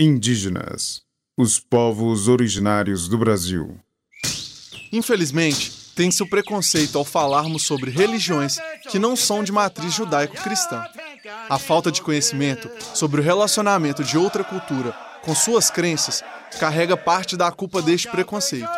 Indígenas, os povos originários do Brasil. Infelizmente, tem-se o preconceito ao falarmos sobre religiões que não são de matriz judaico-cristã. A falta de conhecimento sobre o relacionamento de outra cultura com suas crenças carrega parte da culpa deste preconceito.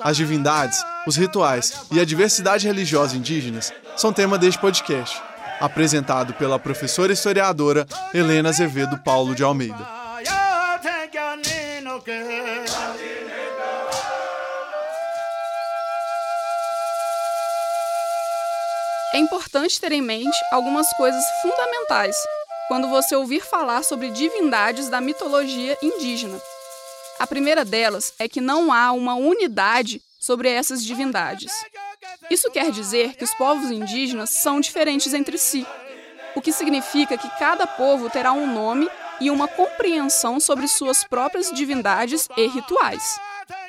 As divindades, os rituais e a diversidade religiosa indígenas são tema deste podcast, apresentado pela professora historiadora Helena Azevedo Paulo de Almeida. É importante ter em mente algumas coisas fundamentais quando você ouvir falar sobre divindades da mitologia indígena. A primeira delas é que não há uma unidade sobre essas divindades. Isso quer dizer que os povos indígenas são diferentes entre si, o que significa que cada povo terá um nome e uma compreensão sobre suas próprias divindades e rituais.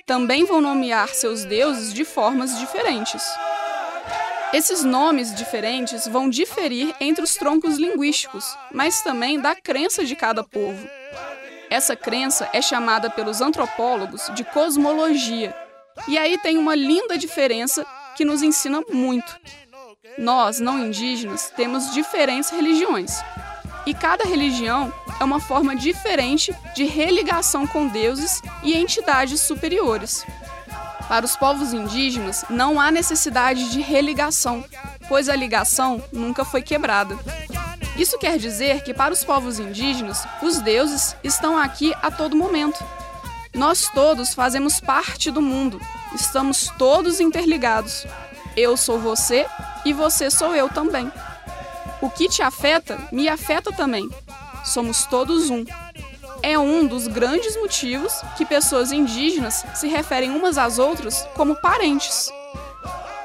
Também vão nomear seus deuses de formas diferentes. Esses nomes diferentes vão diferir entre os troncos linguísticos, mas também da crença de cada povo. Essa crença é chamada pelos antropólogos de cosmologia. E aí tem uma linda diferença que nos ensina muito. Nós, não indígenas, temos diferentes religiões. E cada religião é uma forma diferente de religação com deuses e entidades superiores. Para os povos indígenas, não há necessidade de religação, pois a ligação nunca foi quebrada. Isso quer dizer que para os povos indígenas, os deuses estão aqui a todo momento. Nós todos fazemos parte do mundo, estamos todos interligados. Eu sou você e você sou eu também. O que te afeta, me afeta também. Somos todos um é um dos grandes motivos que pessoas indígenas se referem umas às outras como parentes.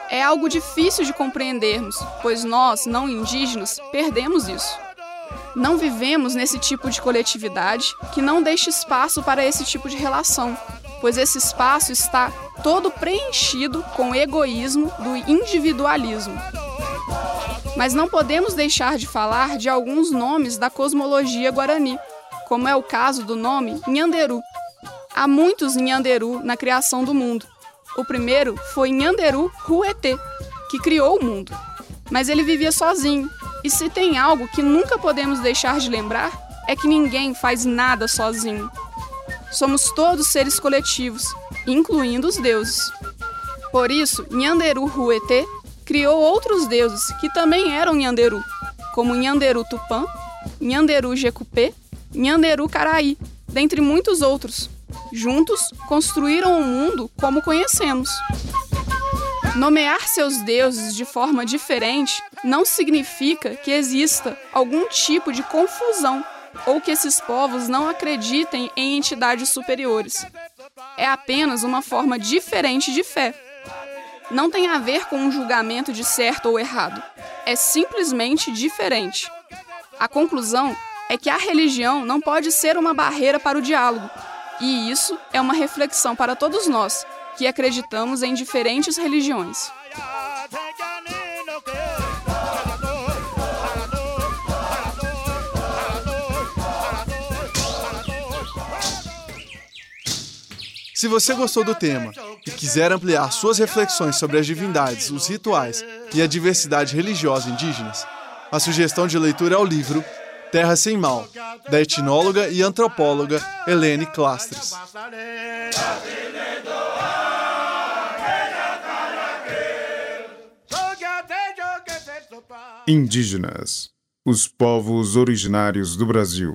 É algo difícil de compreendermos, pois nós, não indígenas, perdemos isso. Não vivemos nesse tipo de coletividade que não deixa espaço para esse tipo de relação, pois esse espaço está todo preenchido com o egoísmo do individualismo. Mas não podemos deixar de falar de alguns nomes da cosmologia guarani, como é o caso do nome Nhanderu. Há muitos Nhanderu na criação do mundo. O primeiro foi Nhanderu Ruete, que criou o mundo. Mas ele vivia sozinho. E se tem algo que nunca podemos deixar de lembrar, é que ninguém faz nada sozinho. Somos todos seres coletivos, incluindo os deuses. Por isso, Nhanderu Ruete criou outros deuses que também eram Nhanderu, como Nhanderu Tupã, Nhanderu Jecupê Nhanderu Caraí, dentre muitos outros. Juntos, construíram o mundo como conhecemos. Nomear seus deuses de forma diferente não significa que exista algum tipo de confusão ou que esses povos não acreditem em entidades superiores. É apenas uma forma diferente de fé. Não tem a ver com um julgamento de certo ou errado. É simplesmente diferente. A conclusão é que a religião não pode ser uma barreira para o diálogo. E isso é uma reflexão para todos nós, que acreditamos em diferentes religiões. Se você gostou do tema e quiser ampliar suas reflexões sobre as divindades, os rituais e a diversidade religiosa indígenas, a sugestão de leitura é o livro Terra Sem Mal, da etnóloga e antropóloga Helene Clastres. Indígenas, os povos originários do Brasil.